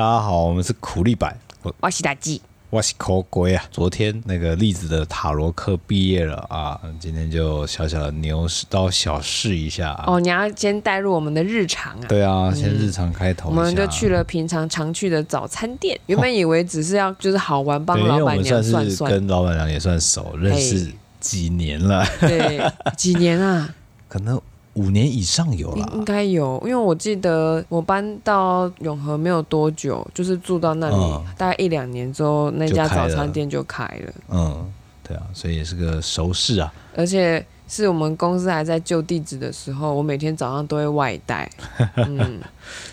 大家好，我们是苦力白，我我是大吉，我是抠龟啊。昨天那个栗子的塔罗课毕业了啊，今天就小小的牛刀小试一下、啊。哦，你要先带入我们的日常啊？对啊，先日常开头、嗯。我们就去了平常常去的早餐店，原本以为只是要就是好玩，帮老板娘算算。跟老板娘也算熟，认识几年了。对，几年啊？可能。五年以上有了，应该有，因为我记得我搬到永和没有多久，就是住到那里，嗯、大概一两年之后，那家早餐店就开了。嗯，对啊，所以也是个熟事啊。而且是我们公司还在旧地址的时候，我每天早上都会外带。嗯，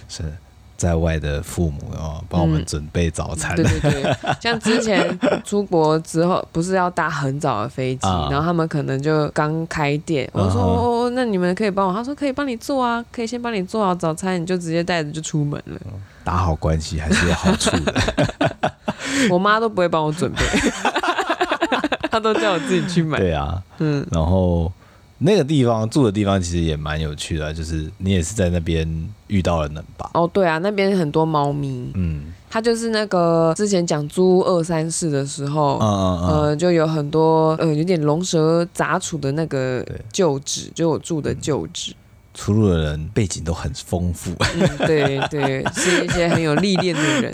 是。在外的父母哦，帮我们准备早餐。嗯、对对对，像之前出国之后，不是要搭很早的飞机，啊、然后他们可能就刚开店，我说哦，那你们可以帮我，他说可以帮你做啊，可以先帮你做好早餐，你就直接带着就出门了。打好关系还是有好处的。我妈都不会帮我准备，她都叫我自己去买。对啊，嗯，然后。那个地方住的地方其实也蛮有趣的，就是你也是在那边遇到了能吧？哦，对啊，那边很多猫咪。嗯，它就是那个之前讲租二三室的时候，嗯嗯嗯呃，就有很多呃有点龙蛇杂处的那个旧址，就我住的旧址。出入的人背景都很丰富。嗯，对对，是一些很有历练的人。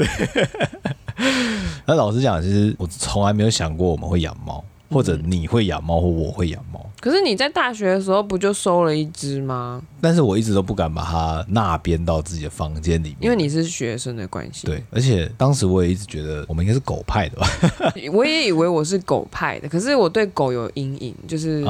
那老实讲，其实我从来没有想过我们会养猫，或者你会养猫，或我会养猫。可是你在大学的时候不就收了一只吗？但是我一直都不敢把它那边到自己的房间里面，因为你是学生的关系。对，而且当时我也一直觉得我们应该是狗派的吧。我也以为我是狗派的，可是我对狗有阴影，就是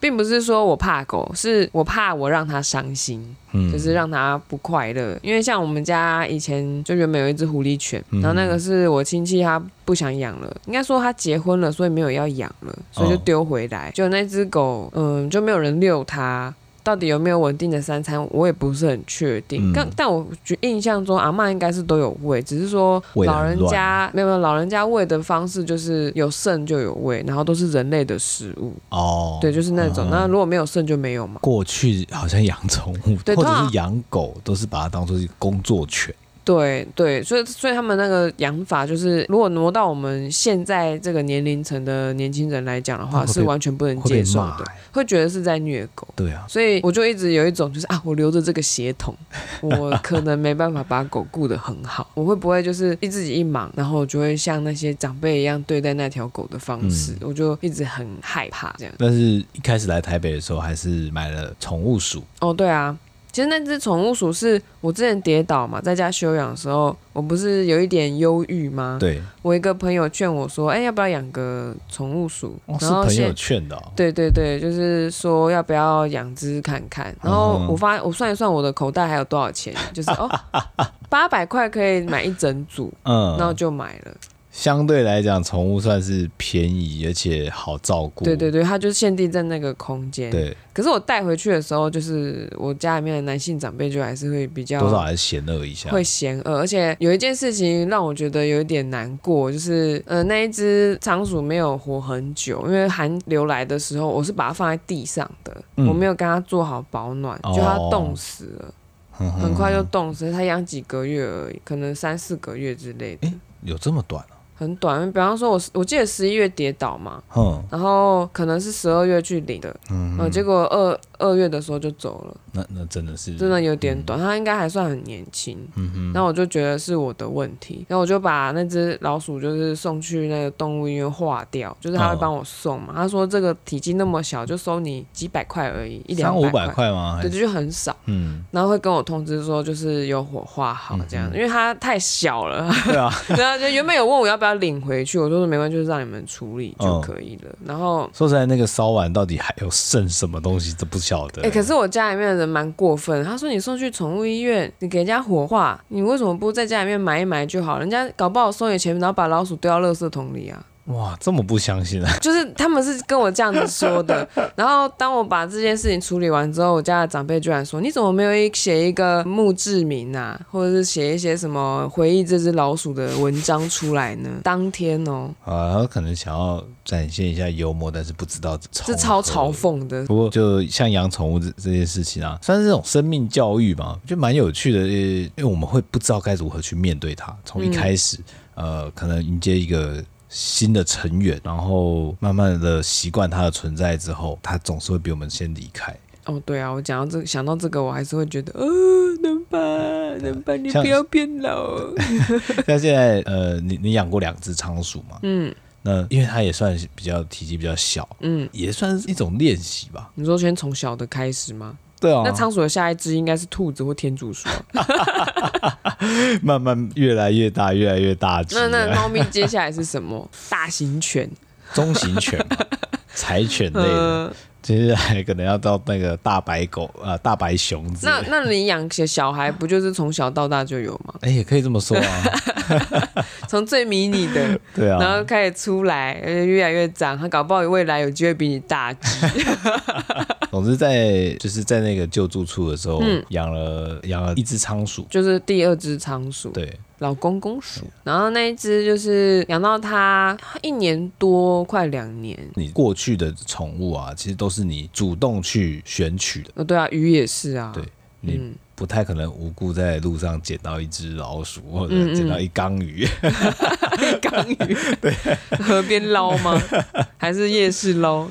并不是说我怕狗，是我怕我让它伤心，嗯，就是让它不快乐。因为像我们家以前就原本有一只狐狸犬，然后那个是我亲戚他不想养了，应该说他结婚了，所以没有要养了，所以就丢回来。就那只狗，嗯，就没有人遛它。到底有没有稳定的三餐，我也不是很确定。但、嗯、但我觉印象中，阿嬷应该是都有喂，只是说老人家没有没有老人家喂的方式，就是有肾就有喂，然后都是人类的食物。哦，对，就是那种。那、嗯、如果没有肾就没有嘛。过去好像养宠物对或者是养狗，都是把它当做是工作犬。对对，所以所以他们那个养法就是，如果挪到我们现在这个年龄层的年轻人来讲的话，是完全不能接受的，会觉得是在虐狗。对啊，所以我就一直有一种就是啊，我留着这个血统，我可能没办法把狗顾得很好，我会不会就是一自己一忙，然后就会像那些长辈一样对待那条狗的方式，嗯、我就一直很害怕这样。但是一开始来台北的时候，还是买了宠物鼠。哦，对啊。其实那只宠物鼠是我之前跌倒嘛，在家休养的时候，我不是有一点忧郁吗？对，我一个朋友劝我说：“哎，要不要养个宠物鼠？”哦、然后是朋友劝的、哦。对对对，就是说要不要养只看看。然后我发我算一算我的口袋还有多少钱，就是哦，八百块可以买一整组，嗯，然后就买了。相对来讲，宠物算是便宜而且好照顾。对对对，它就是限定在那个空间。对。可是我带回去的时候，就是我家里面的男性长辈就还是会比较多少还是嫌恶一下，会嫌恶。而且有一件事情让我觉得有一点难过，就是呃那一只仓鼠没有活很久，因为寒流来的时候，我是把它放在地上的，嗯、我没有跟它做好保暖，就它冻死了，哦、很快就冻死了。它养几个月而已，可能三四个月之类的。有这么短啊？很短，比方说我，我我记得十一月跌倒嘛，嗯、然后可能是十二月去领的，嗯，嗯，结果二二月的时候就走了，那那真的是真的有点短，他、嗯、应该还算很年轻，嗯哼，那我就觉得是我的问题，然后我就把那只老鼠就是送去那个动物医院化掉，就是他会帮我送嘛，哦、他说这个体积那么小，就收你几百块而已，一两三五百块吗？对，就很少，嗯，然后会跟我通知说就是有火化好这样，嗯、因为它太小了，对啊，对啊，就原本有问我要不要。领回去，我说没关系，就是让你们处理就可以了。嗯、然后说实在，那个烧完到底还有剩什么东西这不晓得。哎、可是我家里面的人蛮过分，他说你送去宠物医院，你给人家火化，你为什么不在家里面埋一埋就好？人家搞不好收你钱，然后把老鼠丢到垃圾桶里啊。哇，这么不相信啊！就是他们是跟我这样子说的。然后当我把这件事情处理完之后，我家的长辈居然说：“你怎么没有一写一个墓志铭啊，或者是写一些什么回忆这只老鼠的文章出来呢？”当天哦，啊，他可能想要展现一下幽默，但是不知道这超嘲讽的。不过就像养宠物这这件事情啊，算是这种生命教育吧，就蛮有趣的，因为我们会不知道该如何去面对它。从一开始，嗯、呃，可能迎接一个。新的成员，然后慢慢的习惯它的存在之后，它总是会比我们先离开。哦，对啊，我讲到这个，想到这个，我还是会觉得，呃，能吧，能吧，你不要变老。像 现在，呃，你你养过两只仓鼠嘛？嗯，那因为它也算比较体积比较小，嗯，也算是一种练习吧。你说先从小的开始吗？对啊，那仓鼠的下一只应该是兔子或天竺鼠，慢慢越来越大，越来越大只。那那 猫咪接下来是什么？大型犬、中型犬、柴犬类的。接下来可能要到那个大白狗啊、呃，大白熊。那那你养些小孩，不就是从小到大就有吗？哎，也可以这么说啊。从最迷你的，对啊，然后开始出来，越来越长，他搞不好未来有机会比你大只。总之，在就是在那个救助处的时候，嗯、养了养了一只仓鼠，就是第二只仓鼠，对，老公公鼠。然后那一只就是养到它一年多，快两年。你过去的宠物啊，其实都是你主动去选取的。呃，对啊，鱼也是啊，对，你。嗯不太可能无故在路上捡到一只老鼠，或者捡到一缸鱼。一 缸鱼，对，河边捞吗？还是夜市捞？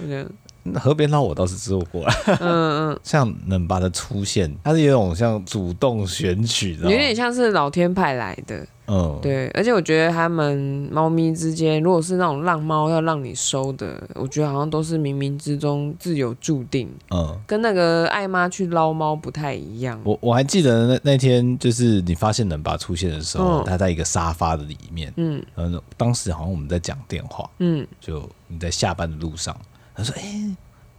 河边捞我倒是做过了。嗯嗯，像冷巴的出现，它是有种像主动选取的，有点像是老天派来的。嗯，对，而且我觉得他们猫咪之间，如果是那种浪猫要让你收的，我觉得好像都是冥冥之中自有注定。嗯，跟那个爱妈去捞猫不太一样。我我还记得那那天，就是你发现冷巴出现的时候，他、嗯、在一个沙发的里面。嗯，嗯，当时好像我们在讲电话。嗯，就你在下班的路上，他说：“哎、欸。”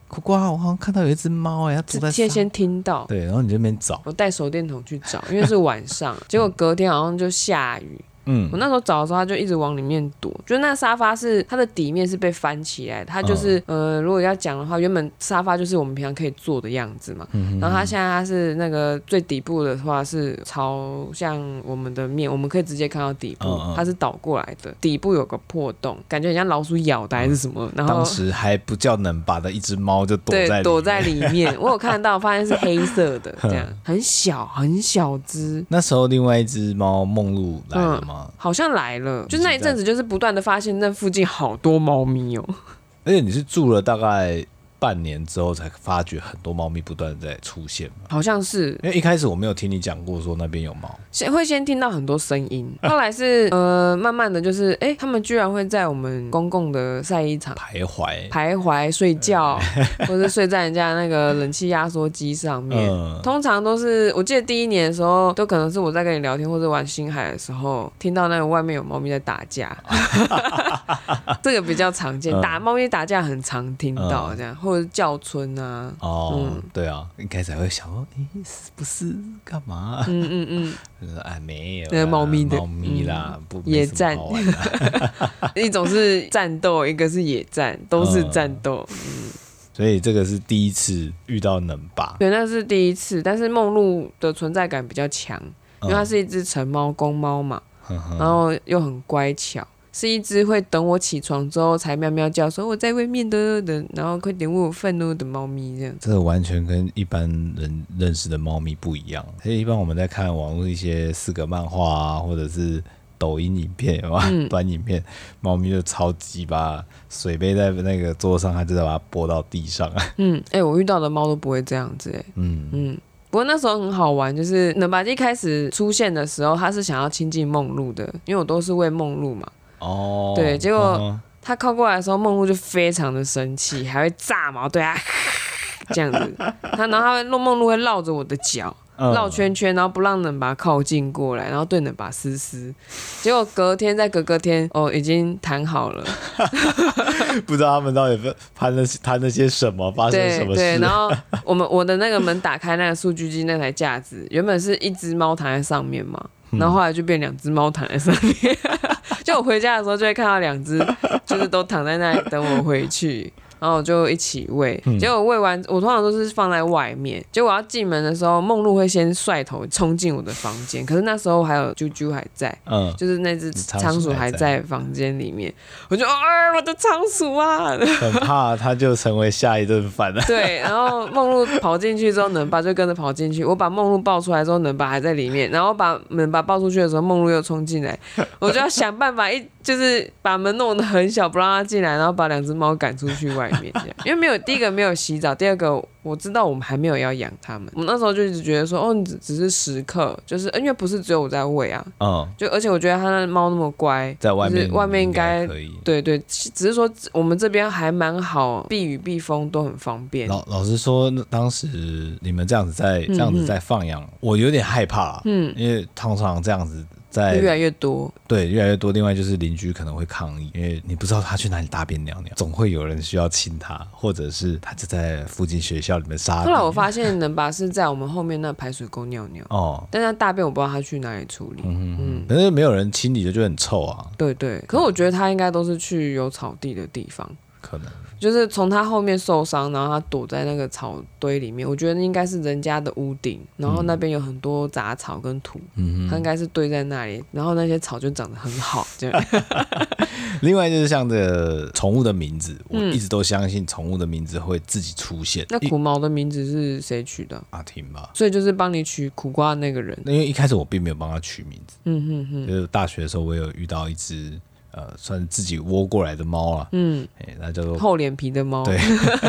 苦瓜，我好像看到有一只猫哎，它坐在。先先听到。对，然后你这边找。我带手电筒去找，因为是晚上，结果隔天好像就下雨。嗯，我那时候找的时候，他就一直往里面躲。就那沙发是它的底面是被翻起来，它就是、嗯、呃，如果要讲的话，原本沙发就是我们平常可以坐的样子嘛。然后它现在它是那个最底部的话是朝向我们的面，我们可以直接看到底部，它是倒过来的，底部有个破洞，感觉很像老鼠咬的还是什么。嗯、然后当时还不叫能把的一只猫就躲在对躲在里面，我有看到，发现是黑色的，这样很小很小只。那时候另外一只猫梦露来了吗？嗯好像来了，就那一阵子，就是不断的发现那附近好多猫咪哦。而且你是住了大概。半年之后才发觉很多猫咪不断在出现，好像是。因为一开始我没有听你讲过说那边有猫，先会先听到很多声音，后来是呃慢慢的就是哎、欸，他们居然会在我们公共的晒衣场徘徊。徘徊睡觉，或者睡在人家那个冷气压缩机上面，嗯、通常都是我记得第一年的时候，都可能是我在跟你聊天或者玩星海的时候，听到那个外面有猫咪在打架，这个比较常见，打猫咪打架很常听到这样。或者叫春啊，哦，嗯、对啊，应该才会想说，哎，是不是？干嘛？嗯嗯嗯，就是哎，没有，那个猫咪的猫咪啦，不野战，一种是战斗，一个是野战，都是战斗。嗯，嗯。所以这个是第一次遇到能吧，对，那是第一次，但是梦露的存在感比较强，因为它是一只成猫公猫嘛，嗯、然后又很乖巧。是一只会等我起床之后才喵喵叫，说我在外面的的，然后快点为我愤怒的猫咪这样。这个完全跟一般人认识的猫咪不一样。所以一般我们在看网络一些四格漫画啊，或者是抖音影片，嗯、短影片，猫咪就超级把水杯在那个桌上，它就在把它拨到地上。嗯，哎、欸，我遇到的猫都不会这样子，哎，嗯嗯。不过那时候很好玩，就是能巴基开始出现的时候，他是想要亲近梦露的，因为我都是喂梦露嘛。哦，对，结果他靠过来的时候，梦露就非常的生气，还会炸毛，对啊，这样子，他然后他会梦露会绕着我的脚绕圈圈，然后不让冷把靠近过来，然后对冷把嘶嘶，结果隔天再隔隔天，哦，已经谈好了，不知道他们到底谈了谈了些什么，发生什么事。对，对，然后我们我的那个门打开，那个数据机那台架子原本是一只猫躺在上面嘛，然后后来就变两只猫躺在上面。就我回家的时候就会看到两只，就是都躺在那里等我回去。然后我就一起喂，结果喂完，我通常都是放在外面。结果我要进门的时候，梦露会先率头冲进我的房间。可是那时候还有啾啾还在，嗯，就是那只仓鼠还在房间里面。我就啊，我的仓鼠啊，很怕它就成为下一顿饭了。对，然后梦露跑进去之后，能爸就跟着跑进去。我把梦露抱出来之后，能爸还在里面。然后把能爸抱出去的时候，梦露又冲进来。我就要想办法一就是把门弄得很小，不让它进来，然后把两只猫赶出去外面。因为没有第一个没有洗澡，第二个我知道我们还没有要养它们。我那时候就一直觉得说，哦，只只是时刻，就是因为不是只有我在喂啊，嗯，就而且我觉得它那猫那么乖，在外面外面应该可以，对对，只是说我们这边还蛮好，避雨避风都很方便。老老实说，当时你们这样子在这样子在放养，嗯、我有点害怕，嗯，因为通常这样子。在越来越多，对，越来越多。另外就是邻居可能会抗议，因为你不知道他去哪里大便尿尿，总会有人需要亲他，或者是他就在附近学校里面撒。后来我发现能把是在我们后面那排水沟尿尿哦，但他大便我不知道他去哪里处理。嗯嗯，可是没有人清理的就很臭啊。对对，可是我觉得他应该都是去有草地的地方，可能。就是从他后面受伤，然后他躲在那个草堆里面。我觉得应该是人家的屋顶，然后那边有很多杂草跟土，嗯、他应该是堆在那里，然后那些草就长得很好。这样。另外就是像这个宠物的名字，我一直都相信宠物的名字会自己出现。嗯、那苦毛的名字是谁取的？阿婷吧。所以就是帮你取苦瓜的那个人。因为一开始我并没有帮他取名字。嗯哼哼。就是大学的时候，我有遇到一只。呃，算自己窝过来的猫啊，嗯，哎、欸，那叫做厚脸皮的猫。对，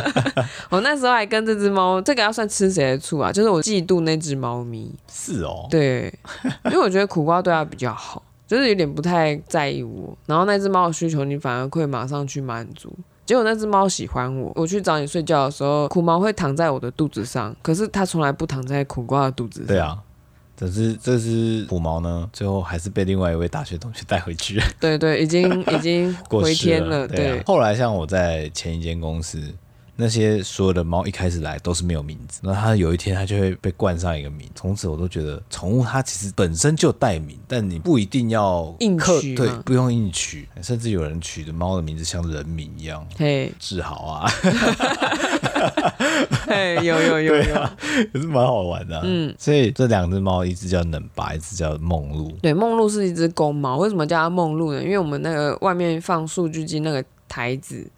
我那时候还跟这只猫，这个要算吃谁的醋啊？就是我嫉妒那只猫咪。是哦。对，因为我觉得苦瓜对它比较好，就是有点不太在意我。然后那只猫的需求，你反而会马上去满足。结果那只猫喜欢我，我去找你睡觉的时候，苦猫会躺在我的肚子上，可是它从来不躺在苦瓜的肚子上。对啊。这只这只虎毛呢，最后还是被另外一位大学同学带回去。对对，已经 已经回天了。了对、啊，后来像我在前一间公司。那些所有的猫一开始来都是没有名字，那它有一天它就会被冠上一个名，从此我都觉得宠物它其实本身就带名，但你不一定要硬取，对，不用硬取，甚至有人取的猫的名字像人名一样，嘿，志豪啊，嘿，有有有。有，也是蛮好玩的，嗯，所以这两只猫，一只叫冷白，一只叫梦露，对，梦露是一只公猫，为什么叫它梦露呢？因为我们那个外面放数据机那个台子。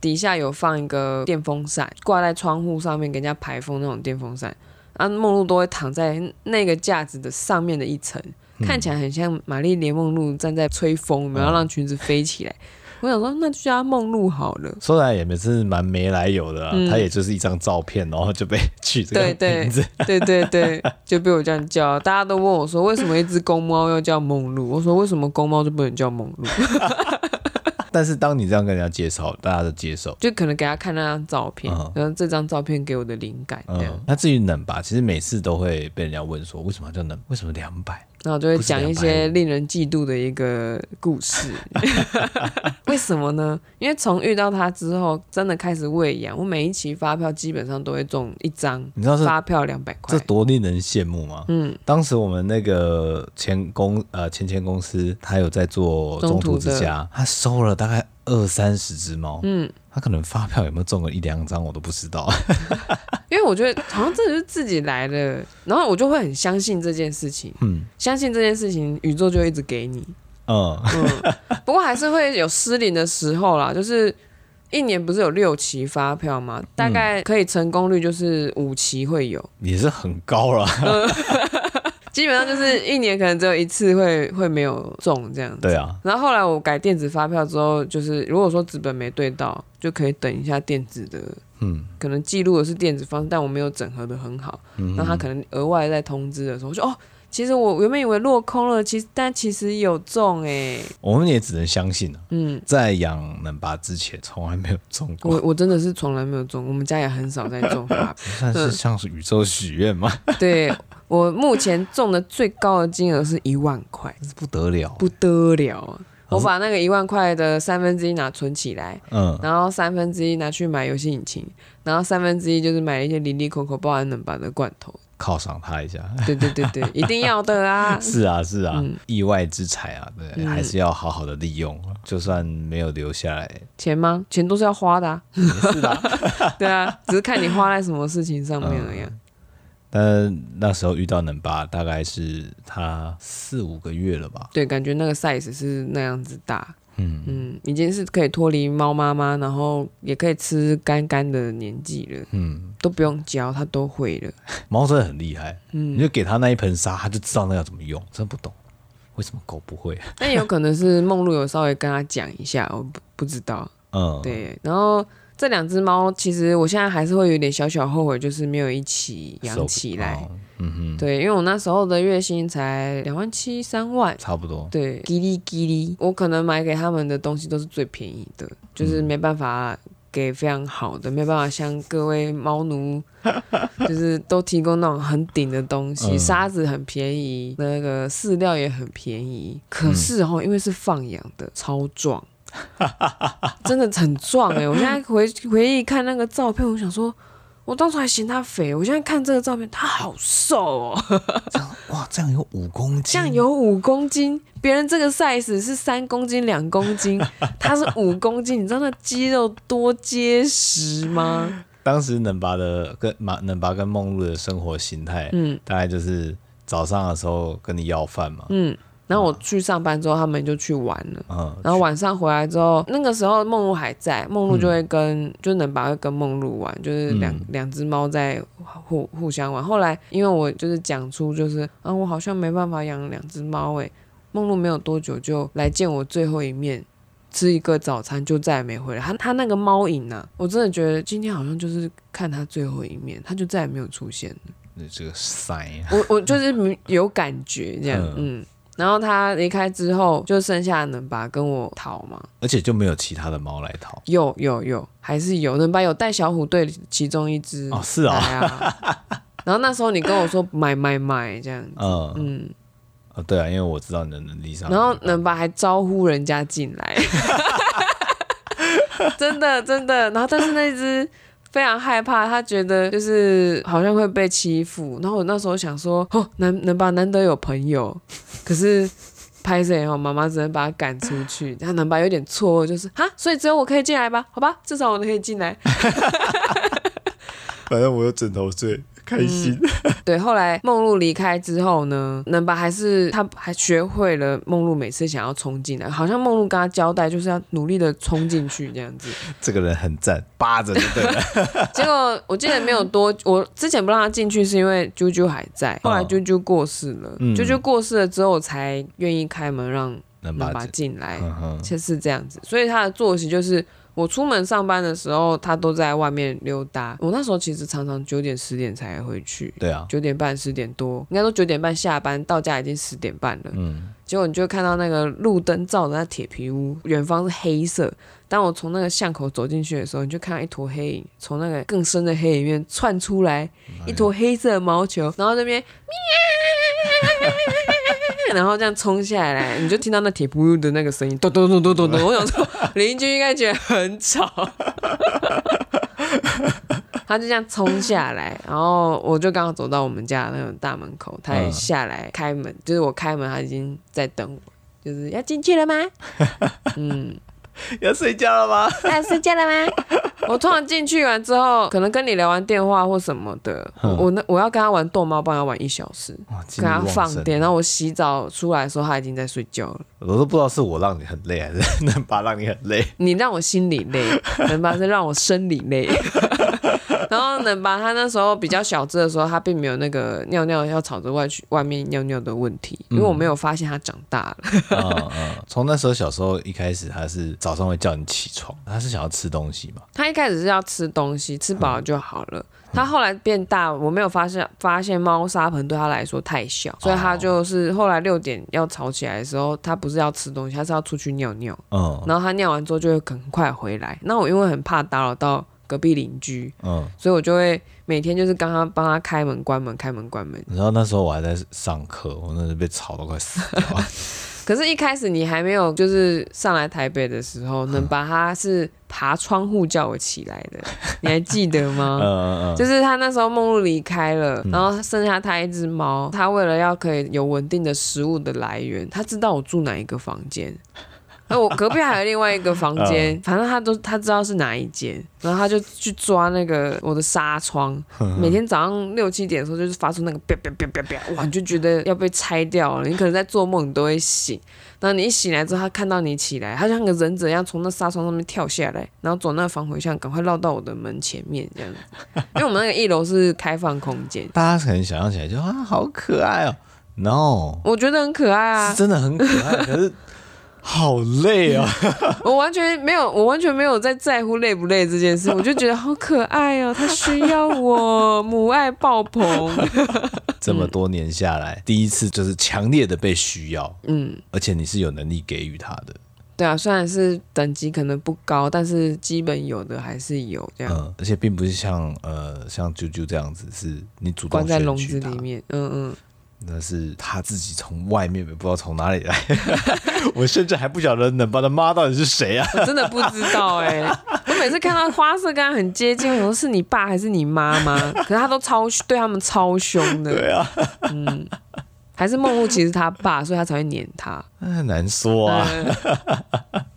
底下有放一个电风扇，挂在窗户上面给人家排风那种电风扇，啊，梦露都会躺在那个架子的上面的一层，嗯、看起来很像玛丽莲梦露站在吹风，然后让裙子飞起来。嗯、我想说，那就叫梦露好了。说来也没是蛮没来由的啊，它、嗯、也就是一张照片，然后就被 取这个名字。对对对对，就被我这样叫。大家都问我说，为什么一只公猫要叫梦露？我说，为什么公猫就不能叫梦露？但是当你这样跟人家介绍，大家都接受，就可能给他看那张照片，嗯、然后这张照片给我的灵感这样。嗯、那至于冷吧，其实每次都会被人家问说，为什么叫冷？为什么两百？然后就会讲一些令人嫉妒的一个故事。为什么呢？因为从遇到他之后，真的开始喂养，我每一期发票基本上都会中一张，你知道发票两百块，这多令人羡慕吗？嗯，当时我们那个前公呃前前公司，他有在做中途之家，他收了大概二三十只猫，嗯，他可能发票有没有中了一两张我都不知道。因为我觉得好像这是自己来的，然后我就会很相信这件事情，嗯，相信这件事情，宇宙就一直给你，嗯，嗯，不过还是会有失灵的时候啦，就是一年不是有六期发票吗？大概可以成功率就是五期会有，也是很高了。嗯基本上就是一年可能只有一次会会没有中这样子。对啊。然后后来我改电子发票之后，就是如果说纸本没对到，就可以等一下电子的。嗯。可能记录的是电子方式，但我没有整合的很好。嗯。那他可能额外在通知的时候，我说哦，其实我原本以为落空了，其实但其实有中哎。我们也只能相信了。嗯。在养冷巴之前，从来没有中过。我我真的是从来没有中，我们家也很少在中发票。算是像是宇宙许愿吗？对。我目前中的最高的金额是一万块，不得了，不得了啊！我把那个一万块的三分之一拿存起来，嗯，然后三分之一拿去买游戏引擎，然后三分之一就是买一些零零口口包含能把的罐头，犒赏他一下。对对对对，一定要的啊！是啊是啊，嗯、意外之财啊，对，嗯、还是要好好的利用，就算没有留下来钱吗？钱都是要花的啊。是的，对啊，只是看你花在什么事情上面而已。嗯、但那时候遇到能巴，大概是他四五个月了吧？对，感觉那个 size 是那样子大。嗯嗯，已经是可以脱离猫妈妈，然后也可以吃干干的年纪了。嗯，都不用教，它都会了。猫真的很厉害。嗯，你就给它那一盆沙，它就知道那要怎么用。真不懂为什么狗不会。但有可能是梦露有稍微跟他讲一下，我不不知道。嗯，对。然后这两只猫，其实我现在还是会有点小小后悔，就是没有一起养起来。嗯哼，对，因为我那时候的月薪才两万七三万，差不多。对，叽哩叽哩，我可能买给他们的东西都是最便宜的，就是没办法给非常好的，没办法像各位猫奴，就是都提供那种很顶的东西，沙子很便宜，那个饲料也很便宜。可是哦，因为是放养的，超壮，真的很壮哎！我现在回回忆看那个照片，我想说。我当初还嫌他肥，我现在看这个照片，他好瘦哦。哇，这样有五公斤，这样有五公斤。别人这个 size 是三公斤、两公斤，他是五公斤。你知道那肌肉多结实吗？当时能拔的跟马能拔跟梦露的生活形态，嗯，大概就是早上的时候跟你要饭嘛，嗯。然后我去上班之后，他们就去玩了。嗯，然后晚上回来之后，那个时候梦露还在，梦露就会跟，嗯、就能把会跟梦露玩，就是两、嗯、两只猫在互互相玩。后来因为我就是讲出，就是啊，我好像没办法养两只猫诶。梦露没有多久就来见我最后一面，吃一个早餐就再也没回来。他他那个猫影呢，我真的觉得今天好像就是看他最后一面，他就再也没有出现了。那这个 sign，我我就是有感觉这样，嗯。嗯然后他离开之后，就剩下能巴跟我逃嘛，而且就没有其他的猫来逃。有有有，还是有能巴有带小虎队其中一只哦，是啊。然后那时候你跟我说买买买这样子，嗯嗯，哦对啊，因为我知道你的能力上。然后能巴还招呼人家进来，真的真的。然后但是那只。非常害怕，他觉得就是好像会被欺负。然后我那时候想说，哦，能能巴难得有朋友，可是拍摄以后，妈妈只能把他赶出去。他能把有点错愕，就是哈，所以只有我可以进来吧？好吧，至少我可以进来。反正我有枕头睡。开心、嗯。对，后来梦露离开之后呢，能巴还是他还学会了梦露每次想要冲进来，好像梦露跟他交代就是要努力的冲进去这样子。这个人很赞，扒着就对了。结果我记得没有多，我之前不让他进去是因为啾啾还在，后来啾啾过世了，啾啾、嗯、过世了之后我才愿意开门让能巴进来，其实是这样子。所以他的作息就是。我出门上班的时候，他都在外面溜达。我那时候其实常常九点十点才回去。对啊，九点半十点多，应该说九点半下班，到家已经十点半了。嗯，结果你就看到那个路灯照着那铁皮屋，远方是黑色。当我从那个巷口走进去的时候，你就看到一坨黑影从那个更深的黑里面窜出来，一坨黑色的毛球，然后那边喵。然后这样冲下来，你就听到那铁铺的那个声音，咚 咚咚咚咚咚。我想说，邻居应该觉得很吵。他就这样冲下来，然后我就刚好走到我们家那种大门口，他也下来开门，就是我开门，他已经在等我，就是要进去了吗？嗯。要睡觉了吗？要睡觉了吗？我突然进去完之后，可能跟你聊完电话或什么的，嗯、我那我要跟他玩逗猫棒，要玩一小时，跟他放电。然后我洗澡出来的时候，他已经在睡觉了。我都不知道是我让你很累，还是 能把让你很累。你让我心里累，能爸是让我生理累。然后能把他那时候比较小只的时候，他并没有那个尿尿要吵着外去外面尿尿的问题，因为我没有发现他长大了。嗯 嗯，从那时候小时候一开始，他是早上会叫你起床，他是想要吃东西嘛？他一开始是要吃东西，吃饱了就好了。嗯、他后来变大，我没有发现发现猫砂盆对他来说太小，所以他就是后来六点要吵起来的时候，他不是要吃东西，他是要出去尿尿。嗯，然后他尿完之后就会很快回来。那我因为很怕打扰到。隔壁邻居，嗯，所以我就会每天就是刚刚帮他开门、关门、开门、关门。然后那时候我还在上课，我那时候被吵到快死了。可是，一开始你还没有就是上来台北的时候，能把他是爬窗户叫我起来的，你还记得吗？嗯嗯就是他那时候梦露离开了，然后剩下他一只猫，他为了要可以有稳定的食物的来源，他知道我住哪一个房间。那我隔壁还有另外一个房间，反正他都他知道是哪一间，然后他就去抓那个我的纱窗，每天早上六七点的时候就是发出那个啪啪啪啪啪，哇，你就觉得要被拆掉了，你可能在做梦你都会醒，然后你一醒来之后，他看到你起来，他像个忍者一样从那纱窗上面跳下来，然后走那个防回巷，赶快绕到我的门前面这样子，因为我们那个一楼是开放空间，大家可能想象起来就啊好可爱哦，no，我觉得很可爱啊，是真的很可爱，可是。好累啊！我完全没有，我完全没有在在乎累不累这件事，我就觉得好可爱哦，他需要我，母爱爆棚。这么多年下来，嗯、第一次就是强烈的被需要，嗯，而且你是有能力给予他的。对啊，虽然是等级可能不高，但是基本有的还是有这样。嗯，而且并不是像呃像啾啾这样子，是你主动关在笼子里面，嗯嗯。那是他自己从外面不知道从哪里来，我甚至还不晓得冷爸的妈到底是谁啊！我真的不知道哎、欸，我每次看到花色跟他很接近，我说是你爸还是你妈妈？可是他都超对他们超凶的，对啊，嗯。还是梦露其实他爸，所以他才会撵他。很难说啊，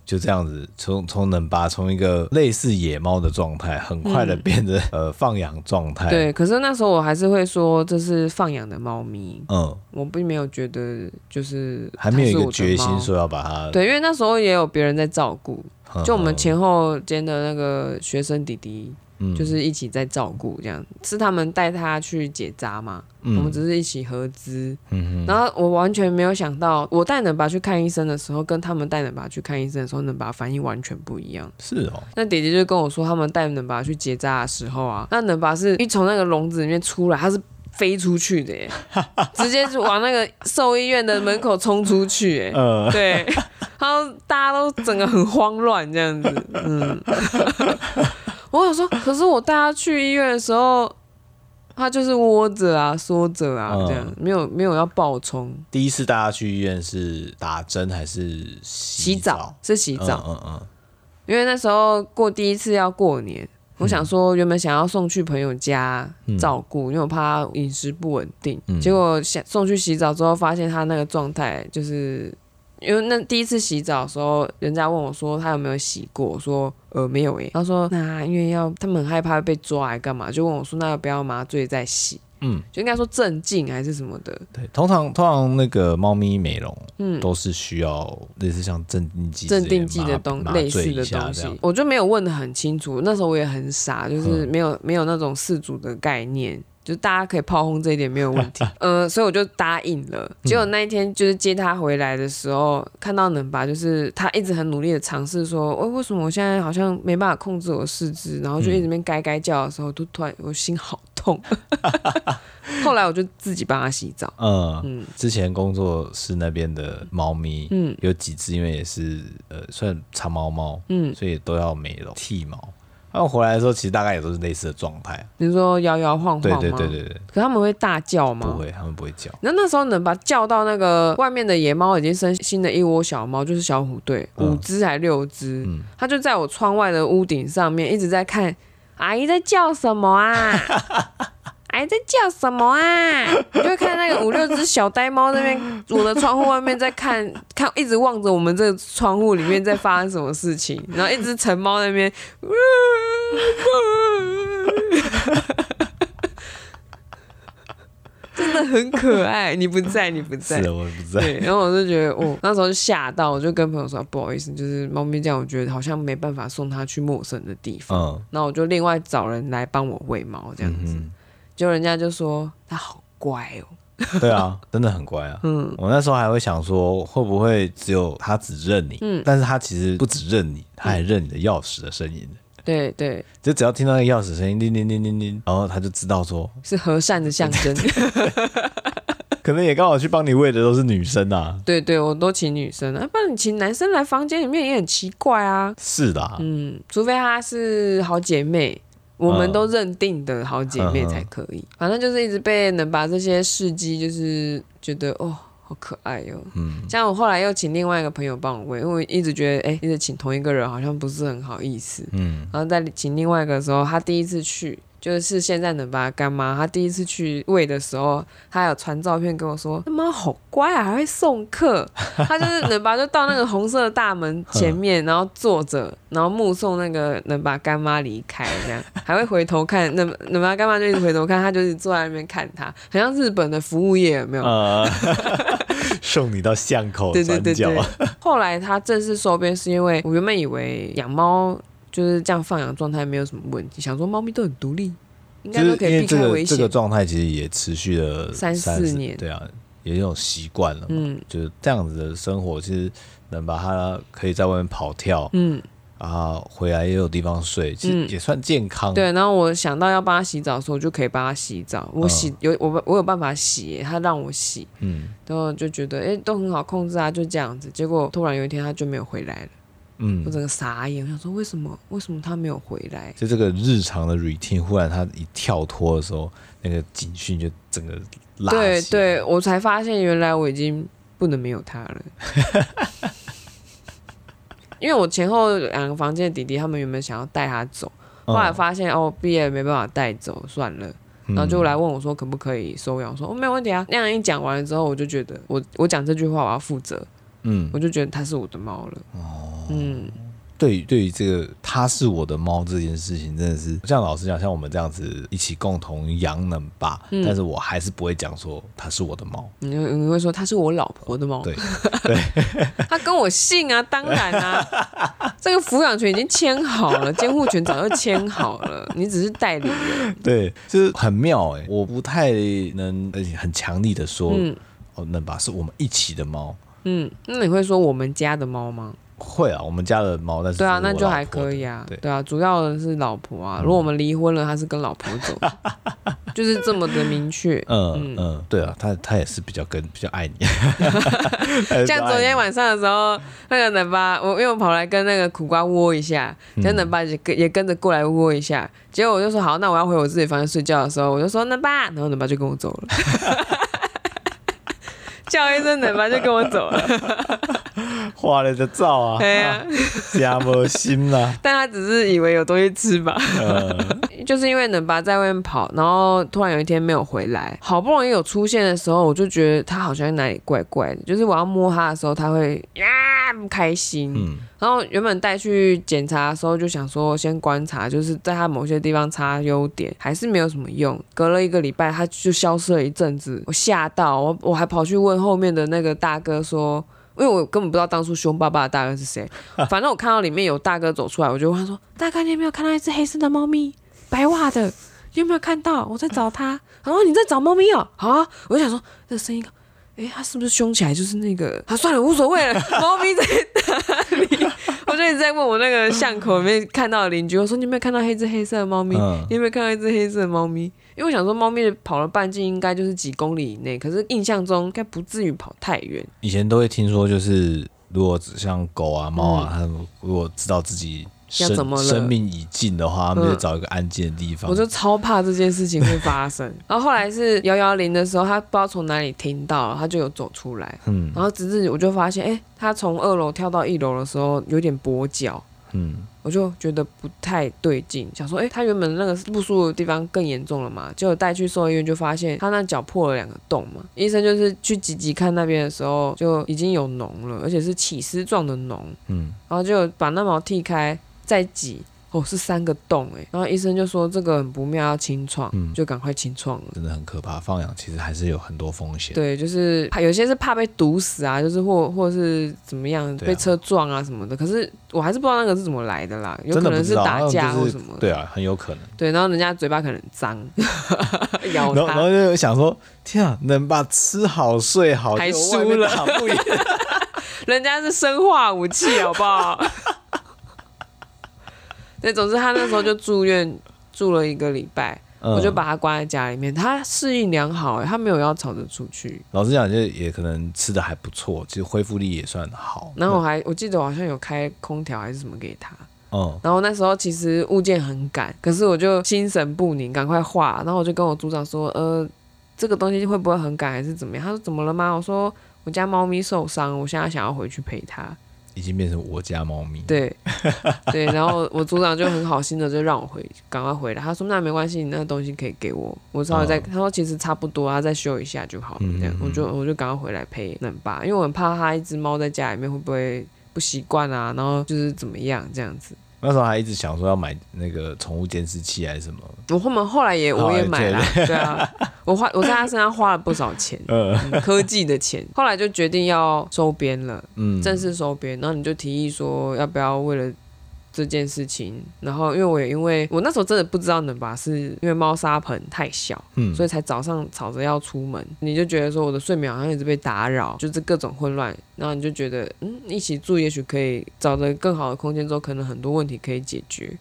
就这样子，从从冷巴从一个类似野猫的状态，很快的变成、嗯、呃放养状态。对，可是那时候我还是会说这是放养的猫咪。嗯，我并没有觉得就是还没有一个决心说要把它。对，因为那时候也有别人在照顾，就我们前后间的那个学生弟弟。就是一起在照顾，这样是他们带他去结扎嘛？嗯、我们只是一起合资。嗯、然后我完全没有想到，我带能爸去看医生的时候，跟他们带能爸去看医生的时候，能爸反应完全不一样。是哦。那姐姐就跟我说，他们带能爸去结扎的时候啊，那能爸是一从那个笼子里面出来，他是飞出去的耶，直接就往那个兽医院的门口冲出去。哎，呃、对，然后大家都整个很慌乱这样子。嗯。我想说，可是我带他去医院的时候，他就是窝着啊、缩着啊，这样、嗯、没有没有要暴冲。第一次带他去医院是打针还是洗澡？洗澡是洗澡，嗯嗯，嗯因为那时候过第一次要过年，嗯、我想说原本想要送去朋友家照顾，嗯、因为我怕他饮食不稳定，嗯、结果想送去洗澡之后，发现他那个状态就是。因为那第一次洗澡的时候，人家问我说他有没有洗过，我说呃没有诶。他说那因为要他们很害怕被抓来干嘛，就问我说那要不要麻醉再洗？嗯，就应该说镇静还是什么的。对，通常通常那个猫咪美容，嗯，都是需要类似像镇定剂、镇定剂的东类似的东西。我就没有问的很清楚，那时候我也很傻，就是没有、嗯、没有那种饲主的概念。就大家可以炮轰这一点没有问题，呃，所以我就答应了。结果那一天就是接他回来的时候，嗯、看到能吧，就是他一直很努力的尝试说，为、欸、为什么我现在好像没办法控制我的四肢，然后就一直边该该叫的时候，都突然我心好痛。后来我就自己帮他洗澡。嗯嗯，之前工作室那边的猫咪，嗯，有几只因为也是呃算长毛猫，嗯，所以都要美容剃毛。他们回来的时候，其实大概也都是类似的状态。比如说摇摇晃晃吗？对对对对对。可他们会大叫吗？不会，他们不会叫。那那时候能把叫到那个外面的野猫已经生新的一窝小猫，就是小虎队，五只还六只。嗯。他就在我窗外的屋顶上面一直在看，阿姨在叫什么啊？哎，在叫什么啊？你就看那个五六只小呆猫那边，我的窗户外面在看，看一直望着我们这个窗户里面在发生什么事情。然后一只成猫那边，真的很可爱。你不在，你不在，是我不在。对，然后我就觉得，哦，那时候就吓到，我就跟朋友说不好意思，就是猫咪这样，我觉得好像没办法送它去陌生的地方。嗯，那我就另外找人来帮我喂猫，这样子。嗯就人家就说他好乖哦，对啊，真的很乖啊。嗯，我那时候还会想说，会不会只有他只认你？嗯，但是他其实不只认你，他还认你的钥匙的声音。对对，就只要听到那个钥匙声音，叮叮叮叮叮，然后他就知道说是和善的象征。可能也刚好去帮你喂的都是女生啊。对对，我都请女生啊，不然你请男生来房间里面也很奇怪啊。是的，嗯，除非他是好姐妹。我们都认定的好姐妹才可以，反正就是一直被能把这些事迹，就是觉得哦，好可爱哟、喔。嗯，像我后来又请另外一个朋友帮我喂，因为我一直觉得，哎、欸，一直请同一个人好像不是很好意思。嗯，然后再请另外一个的时候，他第一次去。就是现在能把干妈，她第一次去喂的时候，她有传照片跟我说，那猫好乖啊，还会送客。她就是能把就到那个红色的大门前面，然后坐着，然后目送那个能把干妈离开，这样还会回头看。能能把干妈就一直回头看，她就是坐在那边看她，很像日本的服务业有没有？呃、送你到巷口转角。对对对对。后来她正式收编，是因为我原本以为养猫。就是这样放养状态没有什么问题，想说猫咪都很独立，应该都可以避开危险。这个状态其实也持续了三四年，对啊，也有习惯了。嗯，就是这样子的生活，其实能把它可以在外面跑跳，嗯，啊，回来也有地方睡，其实也算健康。对，然后我想到要帮它洗澡的时候，我就可以帮它洗澡。我洗有我我有办法洗，它让我洗，嗯，然后就觉得哎都很好控制啊，就这样子。结果突然有一天它就没有回来了。嗯，我整个傻眼，我想说为什么？为什么他没有回来？就这个日常的 routine，忽然他一跳脱的时候，那个警讯就整个拉。对对，我才发现原来我已经不能没有他了。因为我前后两个房间的弟弟，他们原本想要带他走，后来发现哦，毕业没办法带走，算了，然后就来问我说可不可以收养？我说哦，没有问题啊。那样一讲完了之后，我就觉得我我讲这句话我要负责。嗯，我就觉得它是我的猫了。哦，嗯，对于对于这个它是我的猫这件事情，真的是像老实讲，像我们这样子一起共同养能吧，嗯、但是我还是不会讲说它是我的猫。你你会说它是我老婆的猫？对 对，它跟我姓啊，当然啊，这个抚养权已经签好了，监护权早就签好了，你只是代理人。对，就是很妙哎、欸，我不太能很强力的说，嗯、哦，能吧，是我们一起的猫。嗯，那你会说我们家的猫吗？会啊，我们家的猫，但是，对啊，那就还可以啊。对，对啊，主要的是老婆啊。如果我们离婚了，他是跟老婆走，就是这么的明确。嗯嗯，对啊，他他也是比较跟比较 爱你。像昨天晚上的时候，那个奶爸，我因为我跑来跟那个苦瓜窝一下，跟冷巴也跟也跟着过来窝一下，结果我就说好，那我要回我自己房间睡觉的时候，我就说奶爸，然后奶爸就跟我走了。叫一声冷巴就跟我走了，画了就照啊，对啊，加没心啦。但他只是以为有东西吃吧，嗯、就是因为冷巴在外面跑，然后突然有一天没有回来，好不容易有出现的时候，我就觉得他好像哪里怪怪的，就是我要摸他的时候，他会呀不开心。嗯然后原本带去检查的时候就想说先观察，就是在他某些地方擦优点，还是没有什么用。隔了一个礼拜，他就消失了一阵子，我吓到我，我还跑去问后面的那个大哥说，因为我根本不知道当初凶巴巴的大哥是谁。反正我看到里面有大哥走出来，我就问他说：“大哥，你有没有看到一只黑色的猫咪，白袜的？你有没有看到？我在找他。”然后你在找猫咪哦？好啊，我就想说这声音。哎，它是不是凶起来就是那个？啊、算了，无所谓了。猫咪在哪里？我就一直在问我那个巷口里面看到的邻居，我说你有没有看到一只黑色的猫咪？嗯、你有没有看到一只黑色的猫咪？因为我想说，猫咪跑了半径应该就是几公里以内，可是印象中应该不至于跑太远。以前都会听说，就是如果像狗啊、猫啊，它、嗯、如果知道自己。生要怎么了？生命已尽的话，他们就找一个安静的地方。我就超怕这件事情会发生。然后后来是幺幺零的时候，他不知道从哪里听到，他就有走出来。嗯，然后直至我就发现，哎、欸，他从二楼跳到一楼的时候有点跛脚。嗯，我就觉得不太对劲，想说，哎、欸，他原本那个不舒服的地方更严重了嘛？结果带去兽医院就发现他那脚破了两个洞嘛。医生就是去挤挤看那边的时候就已经有脓了，而且是起司状的脓。嗯，然后就把那毛剃开。再挤哦，是三个洞哎，然后医生就说这个很不妙，要清创，嗯、就赶快清创了。真的很可怕，放养其实还是有很多风险。对，就是怕有些是怕被毒死啊，就是或或是怎么样被车撞啊什么的。啊、可是我还是不知道那个是怎么来的啦，有可能是打架或什么、就是。对啊，很有可能。对，然后人家嘴巴可能脏，咬他然后就想说，天啊，能把吃好睡好还输了，不 人家是生化武器，好不好？对，总之他那时候就住院住了一个礼拜，嗯、我就把他关在家里面。他适应良好，他没有要吵着出去。老实讲，就也可能吃的还不错，其实恢复力也算好。然后我还我记得我好像有开空调还是什么给他。嗯。然后那时候其实物件很赶，可是我就心神不宁，赶快画。然后我就跟我组长说，呃，这个东西会不会很赶还是怎么样？他说怎么了吗？我说。我家猫咪受伤，我现在想要回去陪它。已经变成我家猫咪。对，对，然后我组长就很好心的就让我回，赶快回来。他说那没关系，你那个东西可以给我，我稍微再。他说其实差不多，他再修一下就好了。这样，我就我就赶快回来陪冷爸，因为我很怕他一只猫在家里面会不会不习惯啊，然后就是怎么样这样子。那时候还一直想说要买那个宠物监视器还是什么。我后面后来也我也买了，对啊，我花我在他身上花了不少钱，嗯，科技的钱。后来就决定要收编了，嗯，正式收编。然后你就提议说要不要为了。这件事情，然后因为我也因为我那时候真的不知道能吧，是因为猫砂盆太小，嗯，所以才早上吵着要出门，你就觉得说我的睡眠好像一直被打扰，就是各种混乱，然后你就觉得嗯，一起住也许可以找到更好的空间之后，可能很多问题可以解决。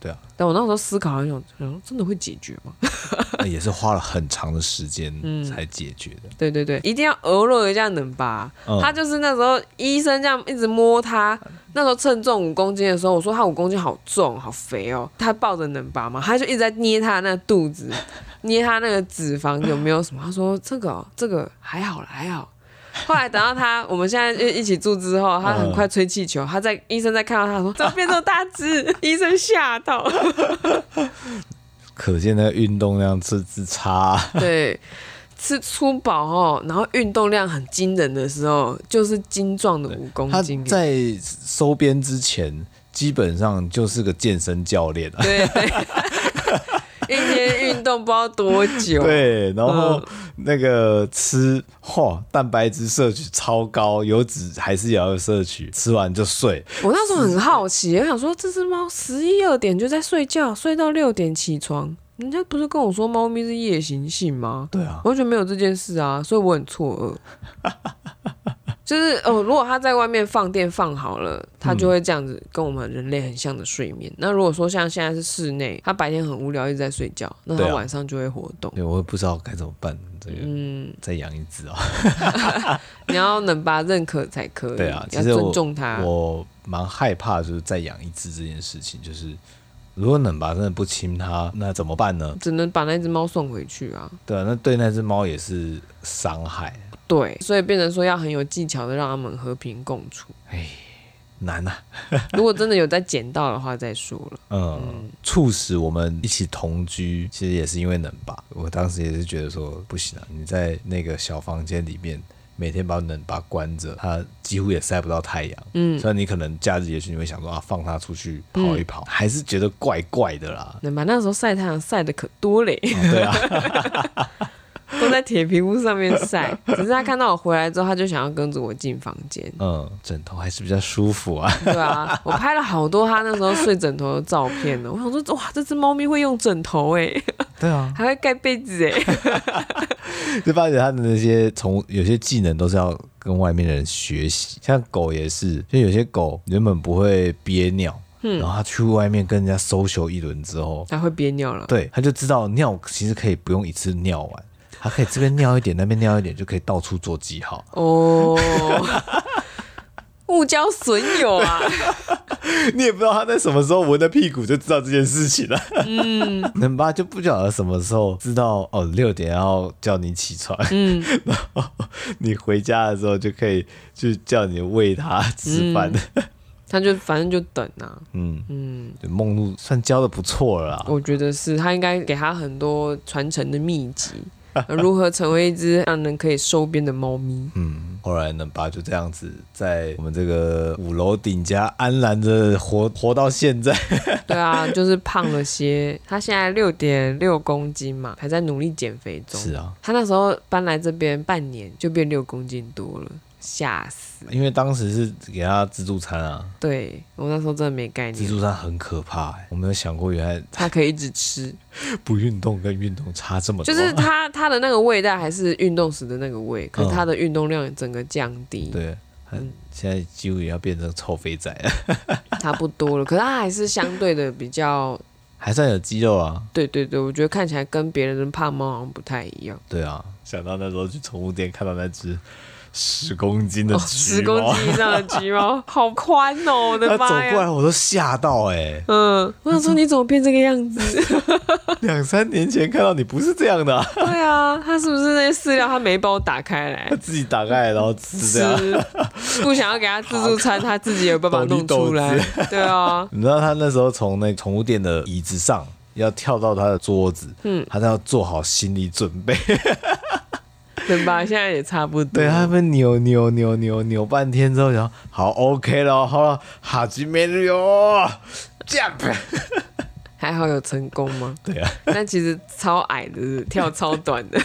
对啊，但我那时候思考很久，真的会解决吗？那也是花了很长的时间才解决的。嗯、对对对，一定要额乐一下能吧？嗯、他就是那时候医生这样一直摸他，那时候称重五公斤的时候，我说他五公斤好重好肥哦，他抱着能吧嘛，他就一直在捏他那肚子，捏他那个脂肪有没有什么？他说这个、哦、这个还好了还好。后来等到他，我们现在一起住之后，他很快吹气球。他在医生在看到他说：“ 怎么变这么大只？” 医生吓到。可见那个运动量之之差。对，吃粗饱哦，然后运动量很惊人的时候，就是精壮的五公斤。他在收编之前，基本上就是个健身教练啊。对。一天运动不知道多久，对，然后那个吃，嚯，蛋白质摄取超高，油脂还是也要摄取，吃完就睡。我那时候很好奇，我想说，这只猫十一二点就在睡觉，睡到六点起床，人家不是跟我说猫咪是夜行性吗？对啊，完全没有这件事啊，所以我很错愕。就是哦，如果他在外面放电放好了，他就会这样子跟我们人类很像的睡眠。嗯、那如果说像现在是室内，他白天很无聊一直在睡觉，那他晚上就会活动。对，我也不知道该怎么办。这个嗯，再养一只哦，你要能把认可才可以。对啊，要尊重他。我蛮害怕就是再养一只这件事情，就是如果冷吧真的不亲它，那怎么办呢？只能把那只猫送回去啊。对啊，那对那只猫也是伤害。对，所以变成说要很有技巧的让他们和平共处。哎，难呐、啊！如果真的有再捡到的话再说了。嗯，嗯，促使我们一起同居，其实也是因为冷吧。我当时也是觉得说不行啊，你在那个小房间里面每天把冷把关着，它几乎也晒不到太阳。嗯，所以你可能假日也许你会想说啊，放它出去跑一跑，嗯、还是觉得怪怪的啦。冷吧？那时候晒太阳晒的可多嘞。哦、对啊。都在铁皮屋上面晒，只是他看到我回来之后，他就想要跟着我进房间。嗯，枕头还是比较舒服啊。对啊，我拍了好多他那时候睡枕头的照片呢。我想说，哇，这只猫咪会用枕头哎。对啊，还会盖被子哎。就发觉他的那些从有些技能都是要跟外面的人学习，像狗也是，就有些狗原本不会憋尿，嗯，然后他去外面跟人家 social 一轮之后，他会憋尿了。对，他就知道尿其实可以不用一次尿完。它可以这边尿一点，那边尿一点，就可以到处做记号哦。误交损友啊！你也不知道他在什么时候闻的屁股就知道这件事情了。嗯，能吧？就不晓得什么时候知道哦，六点要叫你起床。嗯，然后你回家的时候就可以去叫你喂他吃饭。他、嗯、就反正就等啊。嗯嗯，梦露算教的不错了啦。我觉得是他应该给他很多传承的秘籍。如何成为一只让人可以收编的猫咪？嗯，后来呢，爸就这样子在我们这个五楼顶家安然的活活到现在。对啊，就是胖了些。他现在六点六公斤嘛，还在努力减肥中。是啊，他那时候搬来这边半年就变六公斤多了。吓死！因为当时是给他自助餐啊。对，我那时候真的没概念。自助餐很可怕，我没有想过原来他可以一直吃。不运动跟运动差这么多。就是他他的那个胃袋还是运动时的那个胃，可是他的运动量整个降低。嗯、对，嗯，现在几乎也要变成臭肥仔了。差不多了，可是他还是相对的比较，还算有肌肉啊。对对对，我觉得看起来跟别人的胖猫好像不太一样。对啊，想到那时候去宠物店看到那只。十公斤的十、哦、公斤以上的橘猫，好宽哦！我的妈走过来我都吓到哎、欸。嗯，我想说你怎么变这个样子？两三年前看到你不是这样的、啊。对啊，他是不是那些饲料他没帮我打开来？他自己打开来然后吃这样。吃，不想要给他自助餐，他自己有办法弄出来。对啊，你知道他那时候从那宠物店的椅子上要跳到他的桌子，嗯，他都要做好心理准备。对吧？现在也差不多。对，他们扭扭扭扭扭半天之后，然后好 OK 了，好了，哈基梅利奥 jump，还好有成功吗？对啊，但其实超矮的，跳超短的，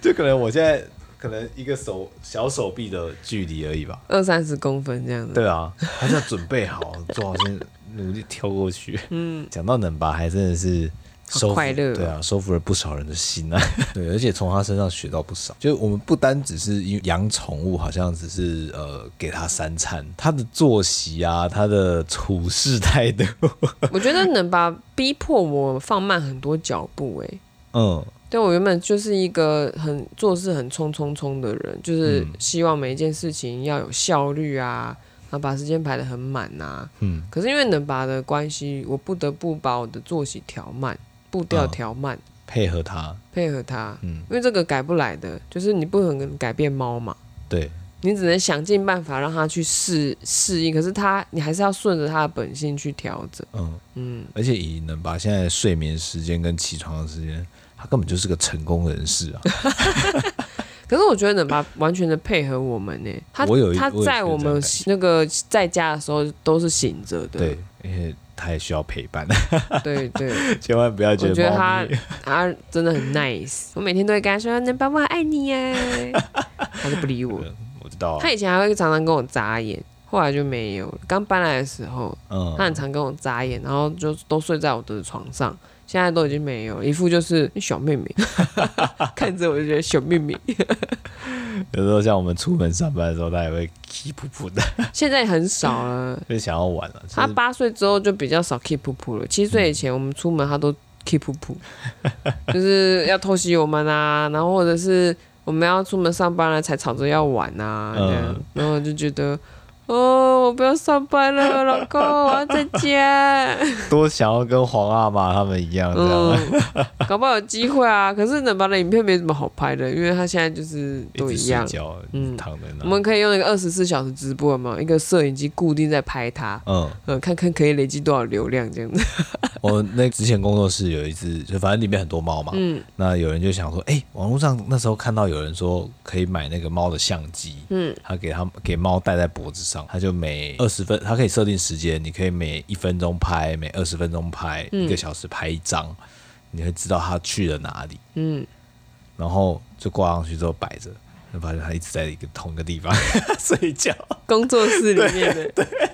就可能我现在可能一个手小手臂的距离而已吧，二三十公分这样子。对啊，还是要准备好，做好先努力跳过去。嗯，讲到能拔，还真的是。收快乐，对啊，收服了不少人的心啊。对，而且从他身上学到不少。就我们不单只是养宠物，好像只是呃给他三餐，他的作息啊，他的处事态度，我觉得能把逼迫我放慢很多脚步。哎，嗯，对我原本就是一个很做事很冲冲冲的人，就是希望每一件事情要有效率啊，然后把时间排得很满啊。嗯，可是因为能拔的关系，我不得不把我的作息调慢。步调调慢，嗯，配合它，配合它，嗯，因为这个改不来的，就是你不可能改变猫嘛，对，你只能想尽办法让它去适适应，可是它，你还是要顺着它的本性去调整，嗯。嗯，而且以能把现在睡眠时间跟起床的时间，他根本就是个成功人士啊。可是我觉得能把完全的配合我们呢，他他在我们那个在家的时候都是醒着的，对。他也需要陪伴，对对，千万不要觉得。我觉得他他真的很 nice，我每天都会跟他说：“能爸爸爱你耶。” 他就不理我。我知道。他以前还会常常跟我眨眼，后来就没有。刚搬来的时候，嗯，他很常跟我眨眼，然后就都睡在我的床上。现在都已经没有，一副就是小妹妹，看着我就觉得小妹妹。有时候像我们出门上班的时候，他也会气噗噗的。现在很少了，就想要玩了。他八岁之后就比较少气噗噗了。七岁以前我们出门他都气噗噗，就是要偷袭我们啊，然后或者是我们要出门上班了才吵着要玩啊，这样，嗯，然后就觉得。哦，我不要上班了，老公，我要在家。多想要跟皇阿玛他们一样，这样、嗯，搞不好有机会啊。可是能拔的影片没什么好拍的，因为他现在就是都一样，一嗯，躺在那。我们可以用一个二十四小时直播嘛，一个摄影机固定在拍他，嗯嗯，看看可以累积多少流量这样子。我那之前工作室有一只，就反正里面很多猫嘛，嗯，那有人就想说，哎、欸，网络上那时候看到有人说可以买那个猫的相机，嗯，他给他给猫戴在脖子上。他就每二十分，他可以设定时间，你可以每一分钟拍，每二十分钟拍，嗯、一个小时拍一张，你会知道他去了哪里。嗯，然后就挂上去之后摆着，就发现他一直在一个同一个地方 睡觉，工作室里面的。对。对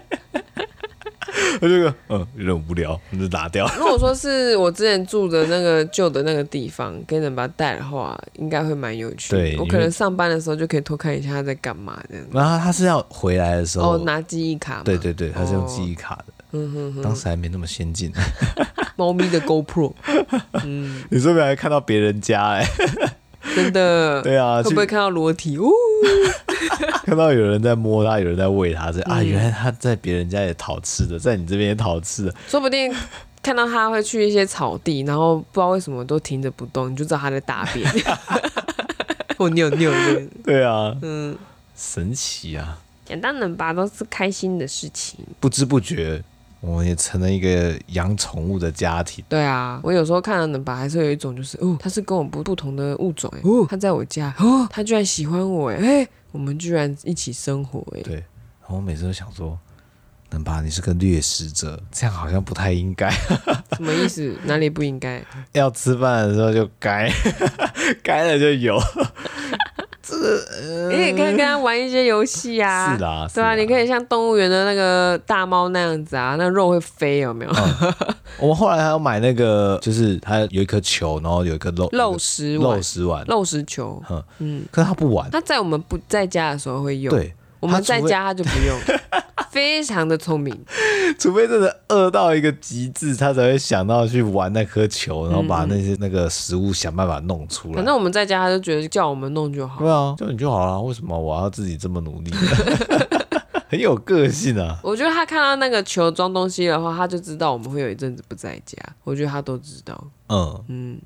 我这个嗯有点无聊，我就拿掉。如果说是我之前住的那个旧的那个地方，给人把它带的话，应该会蛮有趣的。对，我可能上班的时候就可以偷看一下他在干嘛这样。然后他是要回来的时候哦，拿记忆卡。对对对，他是用记忆卡的。嗯哼哼，当时还没那么先进。猫咪的 GoPro。嗯，你是不是还看到别人家哎？真的。对啊，会不会看到裸体？哦。看到有人在摸它，有人在喂它，这啊，原来它在别人家也讨吃的，在你这边也讨吃的。说不定看到它会去一些草地，然后不知道为什么都停着不动，你就知道它在大便。或尿尿的。对啊，嗯，神奇啊！简单能吧都是开心的事情，不知不觉我们也成了一个养宠物的家庭。对啊，我有时候看到能拔，还是有一种就是哦，它是跟我不不同的物种，哦，它在我家，哦，它居然喜欢我，哎。我们居然一起生活哎！对，然后我每次都想说，能拔你是个掠食者，这样好像不太应该。什么意思？哪里不应该？要吃饭的时候就该，该了就有。这你也可以跟他玩一些游戏啊，是啦，对啊，你可以像动物园的那个大猫那样子啊，那肉会飞，有没有？嗯、我们后来还要买那个，就是它有一颗球，然后有一颗肉肉食肉食玩、肉食球。嗯嗯，可是它不玩，它在我们不在家的时候会用。对，我们在家他就不用。非常的聪明，除非真的饿到一个极致，他才会想到去玩那颗球，然后把那些那个食物想办法弄出来。反正我们在家，他就觉得叫我们弄就好。对啊，叫你就好了，为什么我要自己这么努力？很有个性啊！我觉得他看到那个球装东西的话，他就知道我们会有一阵子不在家。我觉得他都知道。嗯嗯，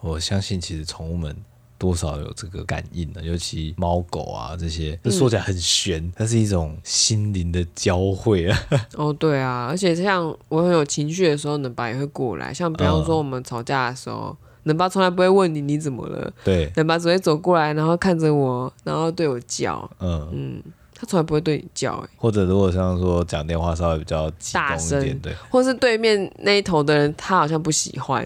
我相信其实宠物们多少有这个感应的，尤其猫狗啊这些，这说起来很玄，它是一种心灵的交汇啊。哦，对啊，而且像我很有情绪的时候，能爸也会过来。像比方说我们吵架的时候，能爸从来不会问你你怎么了，对，能爸只会走过来，然后看着我，然后对我叫。嗯嗯。他从来不会对你叫，欸，或者如果像说讲电话稍微比较大声，对，或是对面那一头的人他好像不喜欢，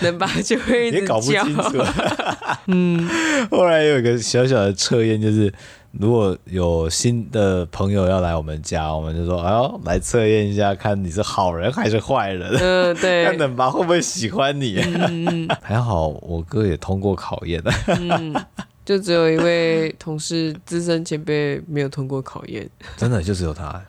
能爸就会一 直叫。也搞不清楚。嗯，后来有一个小小的测验，就是如果有新的朋友要来我们家，我们就说，哎呦，来测验一下，看你是好人还是坏人。嗯、呃，对，看能吧会不会喜欢你。嗯，还好我哥也通过考验。嗯。就只有一位同事资深前辈没有通过考验，真的就只有他。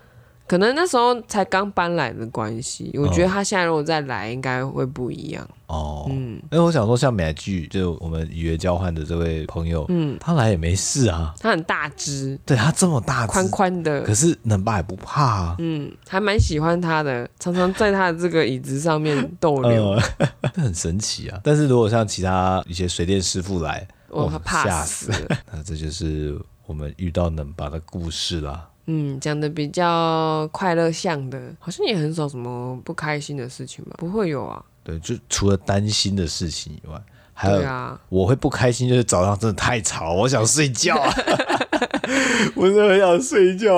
可能那时候才刚搬来的关系，我觉得他现在如果再来，应该会不一样。哦，嗯，因为我想说，像美剧，就我们语言交换的这位朋友，嗯，他来也没事啊，他很大只，对他这么大，宽宽的，可是能爸也不怕啊，嗯，还蛮喜欢他的，常常在他的这个椅子上面逗留，这、呃、很神奇啊。但是如果像其他一些水电师傅来，我怕吓死。那这就是我们遇到冷巴的故事啦。嗯，讲的比较快乐向的，好像也很少什么不开心的事情吧？不会有啊。对，就除了担心的事情以外，还有啊我会不开心，就是早上真的太吵，我想睡觉。我真的很想睡觉。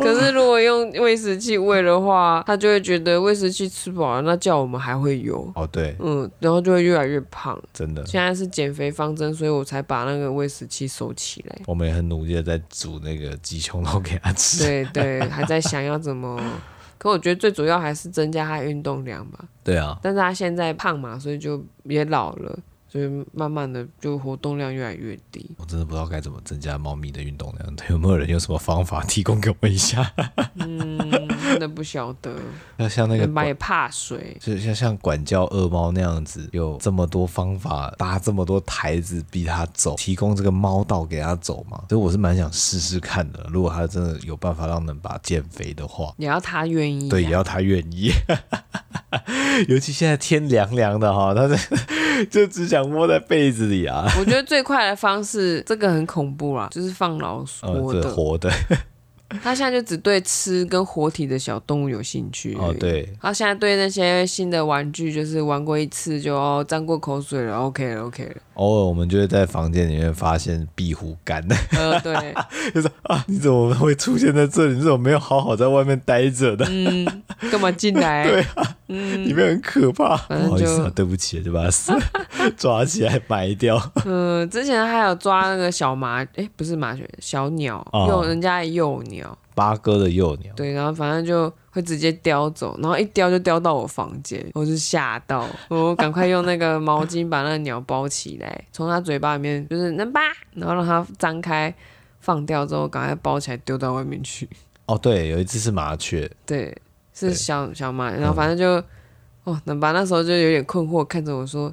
可是如果用喂食器喂的话，他就会觉得喂食器吃饱了，那叫我们还会有。哦，对，嗯，然后就会越来越胖。真的，现在是减肥方针，所以我才把那个喂食器收起来。我们也很努力的在煮那个鸡胸肉给他吃。对对，还在想要怎么。可我觉得最主要还是增加他运动量吧。对啊。但是他现在胖嘛，所以就也老了。所以慢慢的就活动量越来越低。我真的不知道该怎么增加猫咪的运动量，有没有人有什么方法提供给我们一下？嗯，真的不晓得。要像那个猫也怕水，就像像管教恶猫那样子，有这么多方法搭这么多台子逼它走，提供这个猫道给它走嘛？所以我是蛮想试试看的。如果它真的有办法让能把减肥的话，也要它愿意啊。对，也要它愿意。尤其现在天凉凉的哈，它 就只想窝在被子里啊。我觉得最快的方式，这个很恐怖啦，就是放老鼠活的。哦、活的。他现在就只对吃跟活体的小动物有兴趣哦。对，他现在对那些新的玩具，就是玩过一次就哦沾过口水了，OK 了，OK 了。偶尔我们就会在房间里面发现壁虎干的。呃，对，就是啊，你怎么会出现在这里？你怎么没有好好在外面待着的？嗯，干嘛进来？对啊，嗯，里面很可怕。不好意思啊，对不起，就把它 抓起来埋掉。嗯，之前还有抓那个小麻，哎、欸，不是麻雀，小鸟，幼、哦、人家的幼鸟。八哥的幼鸟，对，然后反正就会直接叼走，然后一叼就叼到我房间，我就吓到，我赶快用那个毛巾把那个鸟包起来，从它嘴巴里面就是能吧，然后让它张开放掉之后，赶快包起来丢到外面去。哦，对，有一只是麻雀，对，是小小麻，然后反正就、嗯、哦，能吧，那时候就有点困惑，看着我说。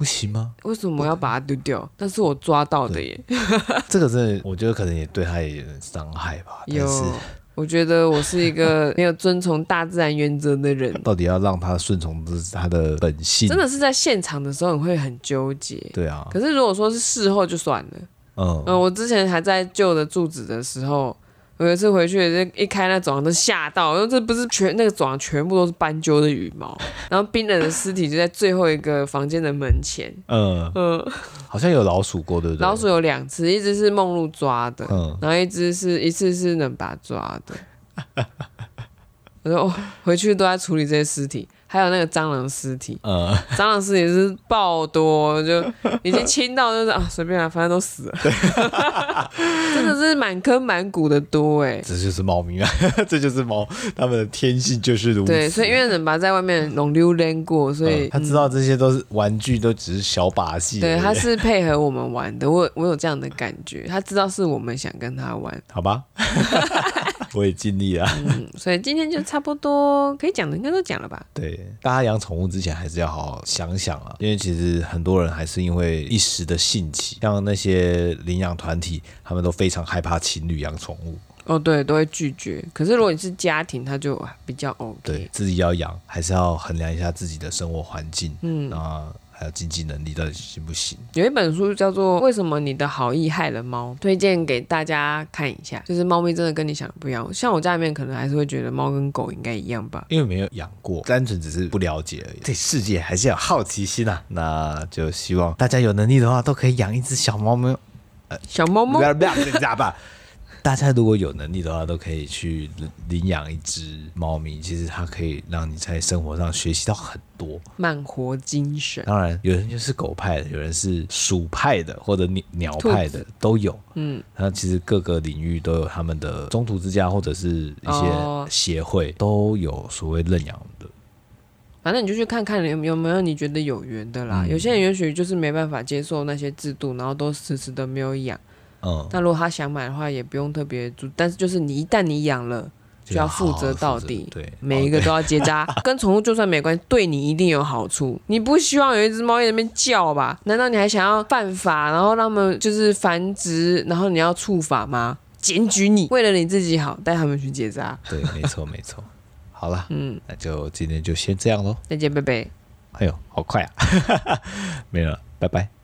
不行吗？为什么要把它丢掉？但是我抓到的耶。这个真的，我觉得可能也对他也有点伤害吧。有，我觉得我是一个 没有遵从大自然原则的人。到底要让他顺从的是它的本性？真的是在现场的时候你会很纠结。对啊。可是如果说是事后就算了。嗯嗯，我之前还在旧的住址的时候。我有一次回去，一开那走廊都吓到，因为这不是全那个走廊全部都是斑鸠的羽毛，然后冰冷的尸体就在最后一个房间的门前。嗯嗯，好像有老鼠过，对不对？老鼠有两次，一只是梦露抓的，嗯，然后一只是一次是能把抓的。我说哦，回去都在处理这些尸体。还有那个蟑螂尸体，呃，蟑螂尸体是爆多，就已经 清到就是啊，随便啊，反正都死了，真的是满坑满谷的多哎，这就是猫咪啊，这就是猫，它们的天性就是如此。对，所以因为能爸在外面弄溜练过，所以、呃、他知道这些都是玩具，都只是小把戏。对，他是配合我们玩的，我我有这样的感觉，他知道是我们想跟他玩，好吧。我也尽力了。嗯，所以今天就差不多可以讲的应该都讲了吧？对，大家养宠物之前还是要好好想想啊，因为其实很多人还是因为一时的兴起，像那些领养团体，他们都非常害怕情侣养宠物。哦，对，都会拒绝。可是如果你是家庭，他就比较 OK。对，自己要养，还是要衡量一下自己的生活环境。嗯啊。还有经济能力到底行不行？有一本书叫做《为什么你的好意害了猫》，推荐给大家看一下。就是猫咪真的跟你想的不一样，像我家里面可能还是会觉得猫跟狗应该一样吧，因为没有养过，单纯只是不了解而已。对世界还是有好奇心啊！那就希望大家有能力的话，都可以养一只小猫咪。呃，小猫猫，不要不要这样吧。大家如果有能力的话，都可以去领养一只猫咪。其实它可以让你在生活上学习到很多，慢活精神。当然，有人就是狗派的，有人是鼠派的，或者鸟鸟派的都有。嗯，那其实各个领域都有他们的中途之家，或者是一些协会都有所谓认养的。反正你就去看看有有没有你觉得有缘的啦。嗯、有些人也许就是没办法接受那些制度，然后都迟迟的没有养。嗯，但如果他想买的话，也不用特别注，但是就是你一旦你养了，就要负责到底，对，每一个都要结扎。哦、跟宠物就算没关系，对你一定有好处。你不希望有一只猫在那边叫吧？难道你还想要犯法，然后让他们就是繁殖，然后你要处罚吗？检举你，为了你自己好，带他们去结扎。对，没错没错。好了，嗯，那就今天就先这样喽。再见，拜拜。哎呦，好快啊！没了，拜拜。